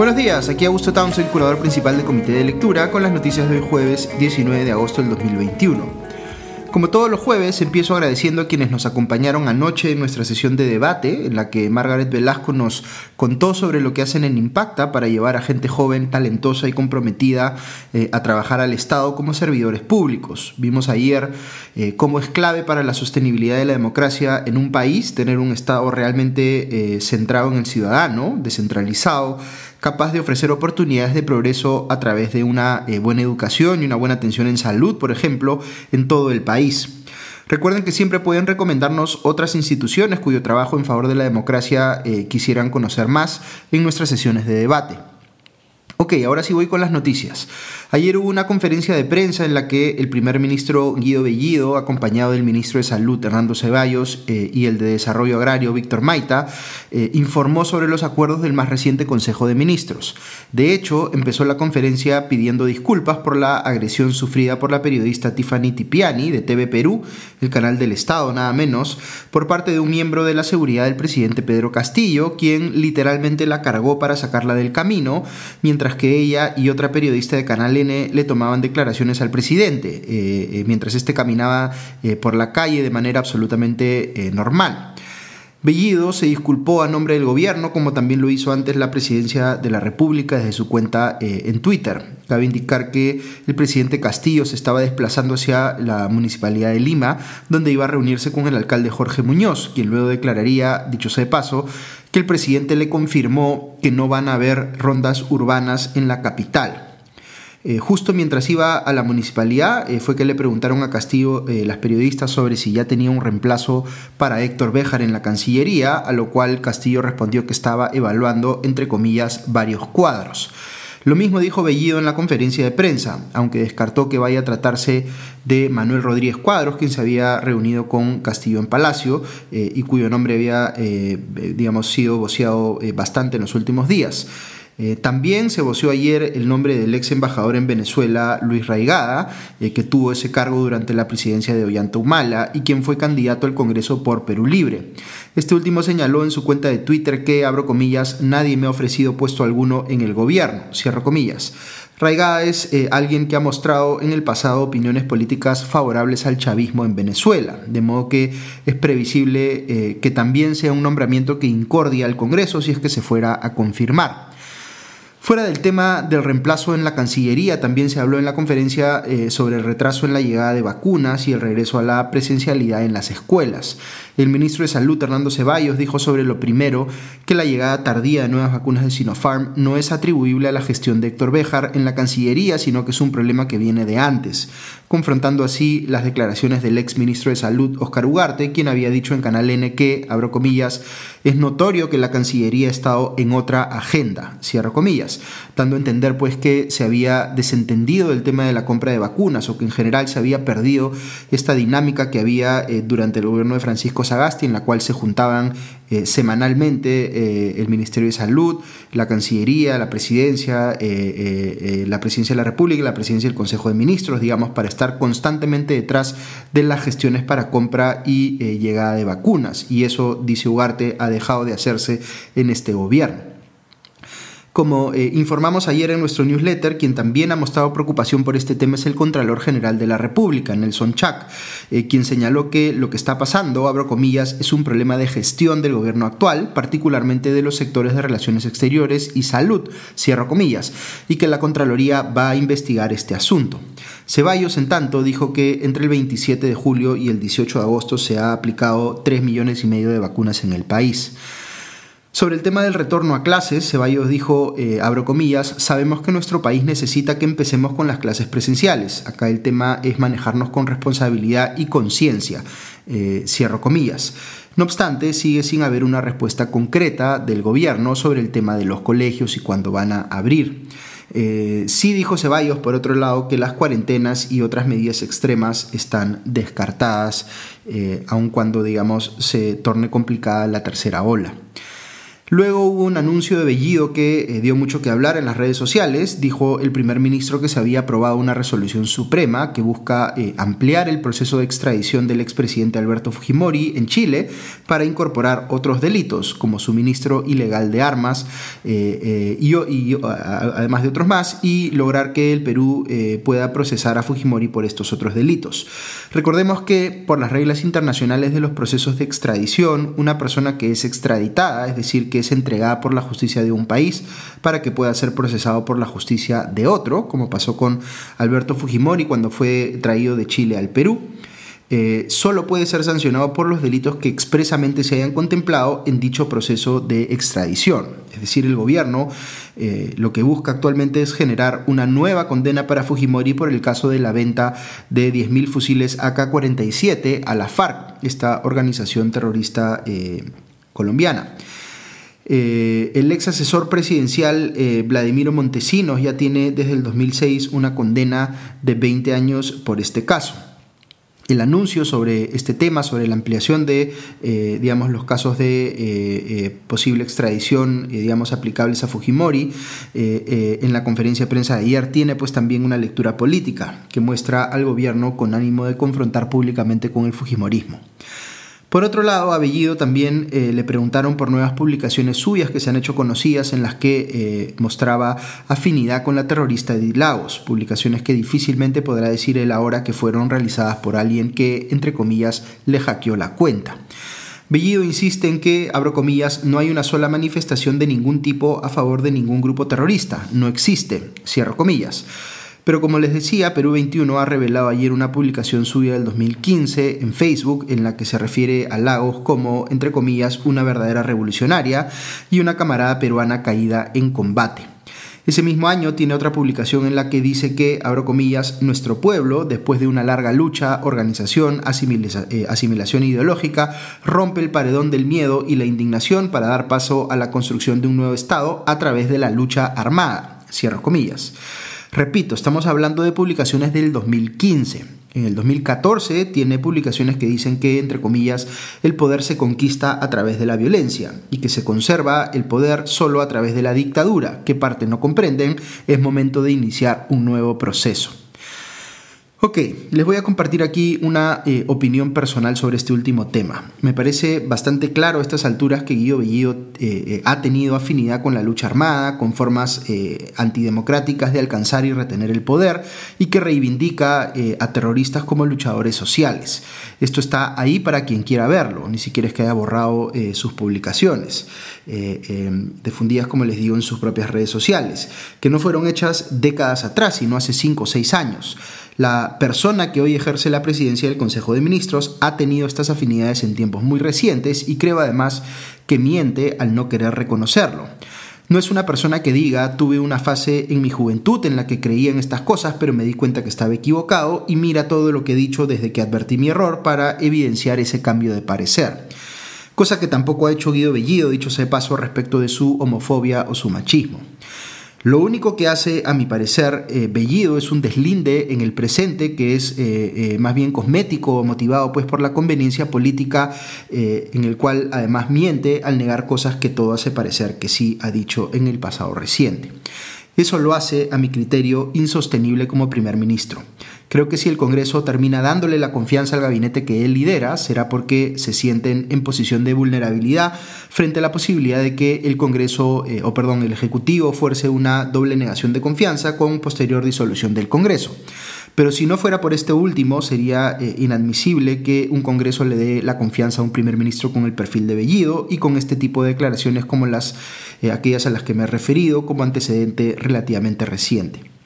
Buenos días, aquí Augusto Townsend, curador principal del Comité de Lectura, con las noticias de hoy jueves 19 de agosto del 2021. Como todos los jueves, empiezo agradeciendo a quienes nos acompañaron anoche en nuestra sesión de debate, en la que Margaret Velasco nos contó sobre lo que hacen en Impacta para llevar a gente joven, talentosa y comprometida eh, a trabajar al Estado como servidores públicos. Vimos ayer eh, cómo es clave para la sostenibilidad de la democracia en un país tener un Estado realmente eh, centrado en el ciudadano, descentralizado, capaz de ofrecer oportunidades de progreso a través de una eh, buena educación y una buena atención en salud, por ejemplo, en todo el país. Recuerden que siempre pueden recomendarnos otras instituciones cuyo trabajo en favor de la democracia eh, quisieran conocer más en nuestras sesiones de debate. Ok, ahora sí voy con las noticias. Ayer hubo una conferencia de prensa en la que el primer ministro Guido Bellido, acompañado del ministro de Salud Hernando Ceballos eh, y el de Desarrollo Agrario Víctor Maita, eh, informó sobre los acuerdos del más reciente Consejo de Ministros. De hecho, empezó la conferencia pidiendo disculpas por la agresión sufrida por la periodista Tiffany Tipiani de TV Perú, el canal del Estado nada menos, por parte de un miembro de la seguridad del presidente Pedro Castillo, quien literalmente la cargó para sacarla del camino, mientras que ella y otra periodista de Canal le tomaban declaraciones al presidente, eh, eh, mientras este caminaba eh, por la calle de manera absolutamente normal. Bellido se disculpó a nombre del gobierno, como también lo hizo antes la presidencia de la República desde su cuenta en Twitter. Cabe indicar que el presidente Castillo se estaba desplazando hacia la municipalidad de Lima, donde iba a reunirse con el alcalde Jorge Muñoz, quien luego declararía, dicho sea de paso, que el presidente le confirmó que no van a haber rondas urbanas en la capital. Eh, justo mientras iba a la municipalidad eh, fue que le preguntaron a Castillo eh, las periodistas sobre si ya tenía un reemplazo para Héctor Béjar en la Cancillería, a lo cual Castillo respondió que estaba evaluando, entre comillas, varios cuadros. Lo mismo dijo Bellido en la conferencia de prensa, aunque descartó que vaya a tratarse de Manuel Rodríguez Cuadros, quien se había reunido con Castillo en Palacio y cuyo nombre había, digamos, sido voceado bastante en los últimos días. Eh, también se voció ayer el nombre del ex embajador en Venezuela, Luis Raigada, eh, que tuvo ese cargo durante la presidencia de Ollanta Humala y quien fue candidato al Congreso por Perú Libre. Este último señaló en su cuenta de Twitter que, abro comillas, nadie me ha ofrecido puesto alguno en el gobierno, cierro comillas. Raigada es eh, alguien que ha mostrado en el pasado opiniones políticas favorables al chavismo en Venezuela, de modo que es previsible que también sea un nombramiento que incordia al Congreso si es que se fuera a confirmar. Fuera del tema del reemplazo en la Cancillería, también se habló en la conferencia eh, sobre el retraso en la llegada de vacunas y el regreso a la presencialidad en las escuelas. El ministro de Salud, Hernando Ceballos, dijo sobre lo primero que la llegada tardía de nuevas vacunas de Sinopharm no es atribuible a la gestión de Héctor Béjar en la Cancillería, sino que es un problema que viene de antes, confrontando así las declaraciones del ex ministro de Salud, Oscar Ugarte, quien había dicho en Canal N que, abro comillas, es notorio que la Cancillería ha estado en otra agenda, cierro comillas, dando a entender pues que se había desentendido del tema de la compra de vacunas o que en general se había perdido esta dinámica que había eh, durante el gobierno de Francisco Sagasti, en la cual se juntaban eh, semanalmente eh, el Ministerio de Salud, la Cancillería, la Presidencia, eh, la Presidencia de la República, la Presidencia del Consejo de Ministros, digamos, para estar constantemente detrás de las gestiones para compra y llegada de vacunas. Y eso, dice Ugarte, ha dejado de hacerse en este gobierno. Como eh, informamos ayer en nuestro newsletter, quien también ha mostrado preocupación por este tema es el Contralor General de la República, Nelson Chak, eh, quien señaló que lo que está pasando, abro comillas, es un problema de gestión del gobierno actual, particularmente de los sectores de relaciones exteriores y salud, cierro comillas, y que la Contraloría va a investigar este asunto. Ceballos, en tanto, dijo que entre el 27 de julio y el 18 de agosto se ha aplicado 3 millones y medio de vacunas en el país. Sobre el tema del retorno a clases, Ceballos dijo, eh, abro comillas, sabemos que nuestro país necesita que empecemos con las clases presenciales. Acá el tema es manejarnos con responsabilidad y conciencia, eh, cierro comillas. No obstante, sigue sin haber una respuesta concreta del gobierno sobre el tema de los colegios y cuándo van a abrir. Eh, sí dijo Ceballos, por otro lado, que las cuarentenas y otras medidas extremas están descartadas, aun cuando, digamos, se torne complicada la tercera ola. Luego hubo un anuncio de Bellido que eh, dio mucho que hablar en las redes sociales. Dijo el primer ministro que se había aprobado una resolución suprema que busca eh, ampliar el proceso de extradición del expresidente Alberto Fujimori en Chile para incorporar otros delitos como suministro ilegal de armas eh, y, además de otros más y lograr que el Perú pueda procesar a Fujimori por estos otros delitos. Recordemos que por las reglas internacionales de los procesos de extradición, una persona que es extraditada, es decir, que es entregada por la justicia de un país para que pueda ser procesado por la justicia de otro, como pasó con Alberto Fujimori cuando fue traído de Chile al Perú. Eh, solo puede ser sancionado por los delitos que expresamente se hayan contemplado en dicho proceso de extradición. Es decir, el gobierno eh, lo que busca actualmente es generar una nueva condena para Fujimori por el caso de la venta de 10.000 fusiles AK-47 a la FARC, esta organización terrorista eh, colombiana. Eh, el ex asesor presidencial eh, Vladimiro Montesinos ya tiene desde el 2006 una condena de 20 años por este caso. El anuncio sobre este tema, sobre la ampliación de eh, digamos, los casos de posible extradición digamos, aplicables a Fujimori en la conferencia de prensa de ayer, tiene pues también una lectura política que muestra al gobierno con ánimo de confrontar públicamente con el Fujimorismo. Por otro lado, a Bellido también eh, le preguntaron por nuevas publicaciones suyas que se han hecho conocidas en las que eh, mostraba afinidad con la terrorista Edith Lagos, publicaciones que difícilmente podrá decir él ahora que fueron realizadas por alguien que, entre comillas, le hackeó la cuenta. Bellido insiste en que, abro comillas, no hay una sola manifestación de ningún tipo a favor de ningún grupo terrorista, no existe, cierro comillas. Pero como les decía, Perú 21 ha revelado ayer una publicación suya del 2015 en Facebook en la que se refiere a Lagos como, entre comillas, una verdadera revolucionaria y una camarada peruana caída en combate. Ese mismo año tiene otra publicación en la que dice que, abro comillas, nuestro pueblo, después de una larga lucha, organización, eh, asimilación ideológica, rompe el paredón del miedo y la indignación para dar paso a la construcción de un nuevo Estado a través de la lucha armada. Cierro comillas. Repito, estamos hablando de publicaciones del 2015. En el 2014 tiene publicaciones que dicen que, entre comillas, el poder se conquista a través de la violencia y que se conserva el poder solo a través de la dictadura. ¿Qué parte no comprenden? Es momento de iniciar un nuevo proceso. Ok, les voy a compartir aquí una eh, opinión personal sobre este último tema. Me parece bastante claro a estas alturas que Guido Bellido eh, eh, ha tenido afinidad con la lucha armada, con formas antidemocráticas de alcanzar y retener el poder y que reivindica a terroristas como luchadores sociales. Esto está ahí para quien quiera verlo, ni siquiera es que haya borrado sus publicaciones, difundidas como les digo en sus propias redes sociales, que no fueron hechas décadas atrás, sino hace cinco o seis años. La persona que hoy ejerce la presidencia del Consejo de Ministros ha tenido estas afinidades en tiempos muy recientes y creo además que miente al no querer reconocerlo. No es una persona que diga, tuve una fase en mi juventud en la que creía en estas cosas, pero me di cuenta que estaba equivocado y mira todo lo que he dicho desde que advertí mi error para evidenciar ese cambio de parecer. Cosa que tampoco ha hecho Guido Bellido, dicho sea paso, respecto de su homofobia o su machismo. Lo único que hace, a mi parecer, eh, Bellido es un deslinde en el presente que es eh, eh, más bien cosmético, motivado pues por la conveniencia política, en el cual además miente al negar cosas que todo hace parecer que sí ha dicho en el pasado reciente. Eso lo hace, a mi criterio, insostenible como primer ministro. Creo que si el Congreso termina dándole la confianza al gabinete que él lidera, será porque se sienten en posición de vulnerabilidad frente a la posibilidad de que el Congreso, eh, o perdón, el Ejecutivo fuerce una doble negación de confianza con posterior disolución del Congreso. Pero si no fuera por este último, sería eh, inadmisible que un Congreso le dé la confianza a un primer ministro con el perfil de Bellido y con este tipo de declaraciones como las eh, aquellas a las que me he referido como antecedente relativamente reciente.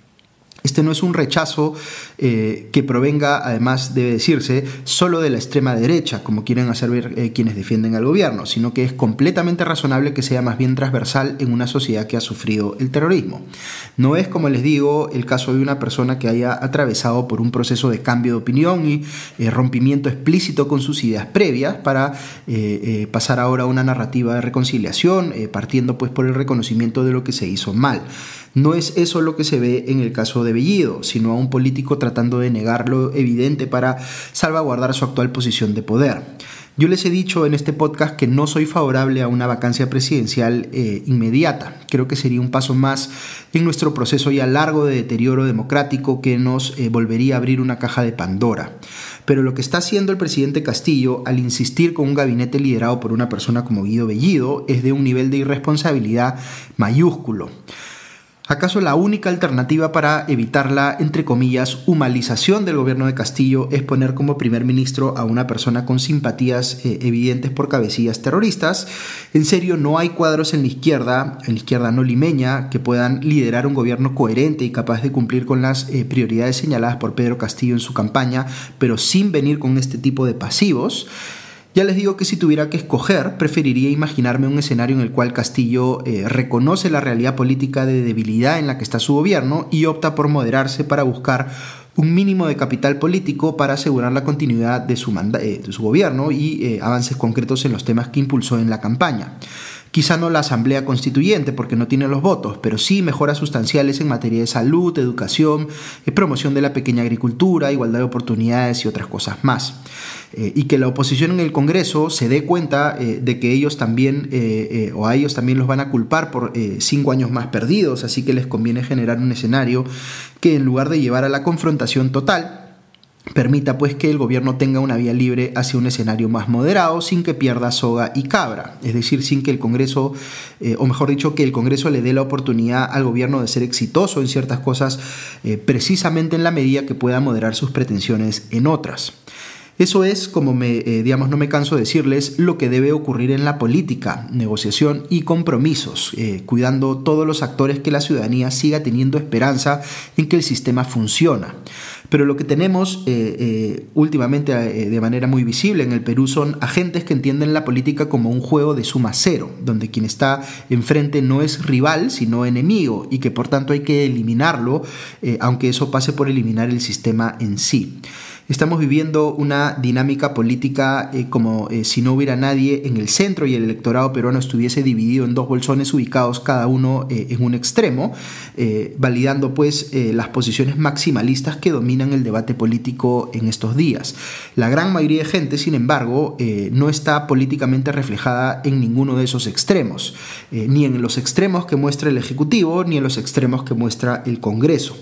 Este no es un rechazo eh, que provenga, además debe decirse, solo de la extrema derecha, como quieren hacer ver eh, quienes defienden al gobierno, sino que es completamente razonable que sea más bien transversal en una sociedad que ha sufrido el terrorismo. No es, como les digo, el caso de una persona que haya atravesado por un proceso de cambio de opinión y eh, rompimiento explícito con sus ideas previas para pasar ahora a una narrativa de reconciliación, partiendo pues por el reconocimiento de lo que se hizo mal. No es eso lo que se ve en el caso de Bellido, sino a un político tratando de negar lo evidente para salvaguardar su actual posición de poder. Yo les he dicho en este podcast que no soy favorable a una vacancia presidencial eh, inmediata. Creo que sería un paso más en nuestro proceso ya largo de deterioro democrático que nos eh, volvería a abrir una caja de Pandora. Pero lo que está haciendo el presidente Castillo al insistir con un gabinete liderado por una persona como Guido Bellido es de un nivel de irresponsabilidad mayúsculo. ¿Acaso la única alternativa para evitar la, entre comillas, humanización del gobierno de Castillo es poner como primer ministro a una persona con simpatías eh, evidentes por cabecillas terroristas? En serio, no hay cuadros en la izquierda, en la izquierda no limeña, que puedan liderar un gobierno coherente y capaz de cumplir con las eh, prioridades señaladas por Pedro Castillo en su campaña, pero sin venir con este tipo de pasivos. Ya les digo que si tuviera que escoger, preferiría imaginarme un escenario en el cual Castillo eh, reconoce la realidad política de debilidad en la que está su gobierno y opta por moderarse para buscar un mínimo de capital político para asegurar la continuidad de su, eh, gobierno y eh, avances concretos en los temas que impulsó en la campaña. Quizá no la Asamblea Constituyente porque no tiene los votos, pero sí mejoras sustanciales en materia de salud, educación, promoción de la pequeña agricultura, igualdad de oportunidades y otras cosas más. Eh, y que la oposición en el Congreso se dé cuenta eh, de que ellos también, eh, o a ellos también los van a culpar por cinco años más perdidos, así que les conviene generar un escenario que en lugar de llevar a la confrontación total, permita pues que el gobierno tenga una vía libre hacia un escenario más moderado sin que pierda soga y cabra, es decir, sin que el Congreso, o mejor dicho, que el Congreso le dé la oportunidad al gobierno de ser exitoso en ciertas cosas precisamente en la medida que pueda moderar sus pretensiones en otras. Eso es, como me, eh, digamos, no me canso de decirles, lo que debe ocurrir en la política, negociación y compromisos, eh, cuidando todos los actores que la ciudadanía siga teniendo esperanza en que el sistema funciona. Pero lo que tenemos eh, últimamente de manera muy visible en el Perú son agentes que entienden la política como un juego de suma cero, donde quien está enfrente no es rival, sino enemigo, y que por tanto hay que eliminarlo, aunque eso pase por eliminar el sistema en sí. Estamos viviendo una dinámica política eh, como eh, si no hubiera nadie en el centro y el electorado peruano estuviese dividido en dos bolsones ubicados cada uno eh, en un extremo, validando pues las posiciones maximalistas que dominan el debate político en estos días. La gran mayoría de gente, sin embargo, no está políticamente reflejada en ninguno de esos extremos, ni en los extremos que muestra el Ejecutivo, ni en los extremos que muestra el Congreso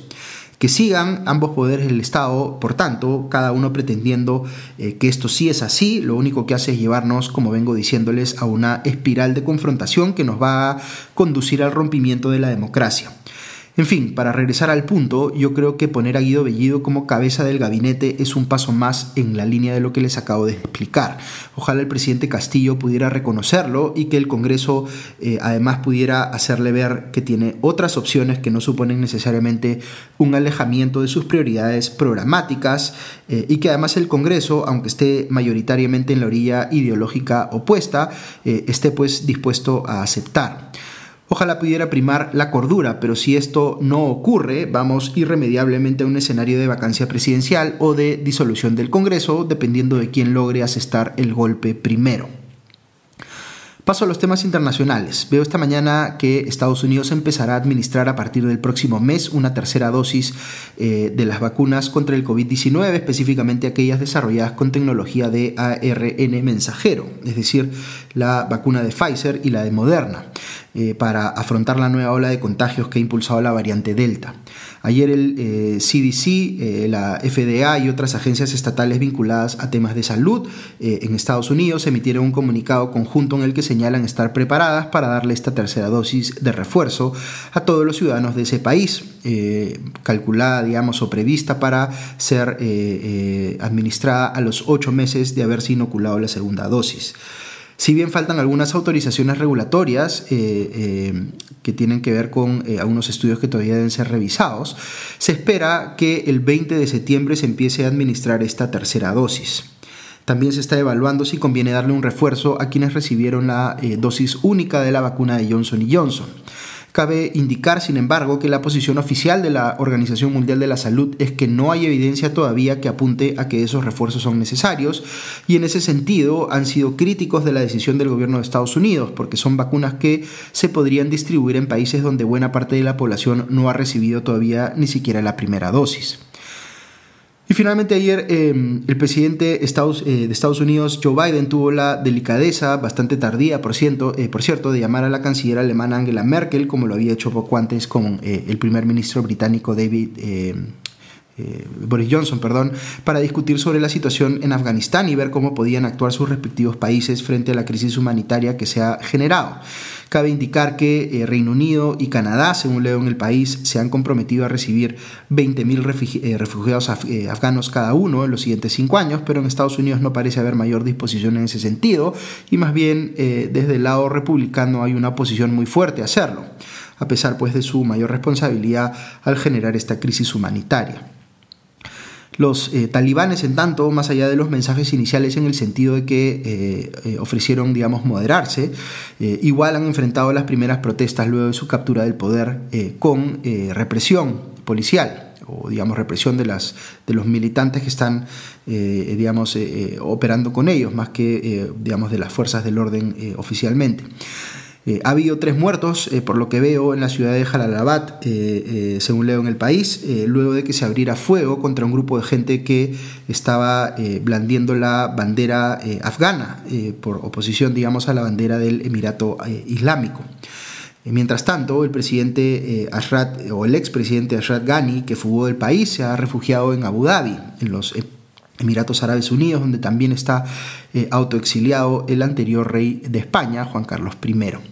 que sigan ambos poderes del Estado, por tanto, cada uno pretendiendo eh, que esto sí es así, lo único que hace es llevarnos, como vengo diciéndoles, a una espiral de confrontación que nos va a conducir al rompimiento de la democracia. En fin, para regresar al punto, yo creo que poner a Guido Bellido como cabeza del gabinete es un paso más en la línea de lo que les acabo de explicar. Ojalá el presidente Castillo pudiera reconocerlo y que el Congreso eh, además pudiera hacerle ver que tiene otras opciones que no suponen necesariamente un alejamiento de sus prioridades programáticas eh, y que además el Congreso, aunque esté mayoritariamente en la orilla ideológica opuesta, eh, esté pues dispuesto a aceptar. Ojalá pudiera primar la cordura, pero si esto no ocurre, vamos irremediablemente a un escenario de vacancia presidencial o de disolución del Congreso, dependiendo de quién logre asestar el golpe primero. Paso a los temas internacionales. Veo esta mañana que Estados Unidos empezará a administrar a partir del próximo mes una tercera dosis eh, de las vacunas contra el COVID-19, específicamente aquellas desarrolladas con tecnología de ARN mensajero, es decir, la vacuna de Pfizer y la de Moderna, eh, para afrontar la nueva ola de contagios que ha impulsado la variante Delta. Ayer el CDC, eh, la FDA y otras agencias estatales vinculadas a temas de salud en Estados Unidos emitieron un comunicado conjunto en el que se señalan estar preparadas para darle esta tercera dosis de refuerzo a todos los ciudadanos de ese país, eh, calculada, digamos, o prevista para ser eh, eh, administrada a los ocho meses de haberse inoculado la segunda dosis. Si bien faltan algunas autorizaciones regulatorias que tienen que ver con algunos estudios que todavía deben ser revisados, se espera que el 20 de septiembre se empiece a administrar esta tercera dosis. También se está evaluando si conviene darle un refuerzo a quienes recibieron la eh, dosis única de la vacuna de Johnson Johnson. Cabe indicar, sin embargo, que la posición oficial de la Organización Mundial de la Salud es que no hay evidencia todavía que apunte a que esos refuerzos son necesarios y en ese sentido han sido críticos de la decisión del gobierno de Estados Unidos porque son vacunas que se podrían distribuir en países donde buena parte de la población no ha recibido todavía ni siquiera la primera dosis. Y finalmente ayer em, el presidente de Estados Unidos, Joe Biden, tuvo la delicadeza, bastante tardía por cierto, por cierto, de llamar a la canciller alemana Angela Merkel, como lo había hecho poco antes con el primer ministro británico David em, eh, Boris Johnson, perdón, para discutir sobre la situación en Afganistán y ver cómo podían actuar sus respectivos países frente a la crisis humanitaria que se ha generado. Cabe indicar que eh, Reino Unido y Canadá, según leo en el país, se han comprometido a recibir 20.000 eh, refugiados afganos cada uno en los siguientes cinco años, pero en Estados Unidos no parece haber mayor disposición en ese sentido y más bien desde el lado republicano hay una posición muy fuerte a hacerlo, a pesar pues de su mayor responsabilidad al generar esta crisis humanitaria. Los eh, talibanes, en tanto, más allá de los mensajes iniciales en el sentido de que eh, eh, ofrecieron, digamos, moderarse, igual han enfrentado las primeras protestas luego de su captura del poder con represión policial o digamos represión de, las, de los militantes que están digamos operando con ellos más que digamos de las fuerzas del orden oficialmente. Eh, ha habido tres muertos, eh, por lo que veo, en la ciudad de Jalalabad, eh, según leo en el país, luego de que se abriera fuego contra un grupo de gente que estaba blandiendo la bandera afgana, por oposición, digamos, a la bandera del Emirato Islámico. Mientras tanto, el presidente Ashraf, o el expresidente Ashraf Ghani, que fugó del país, se ha refugiado en Abu Dhabi, en los Emiratos Árabes Unidos, donde también está autoexiliado el anterior rey de España, Juan Carlos I.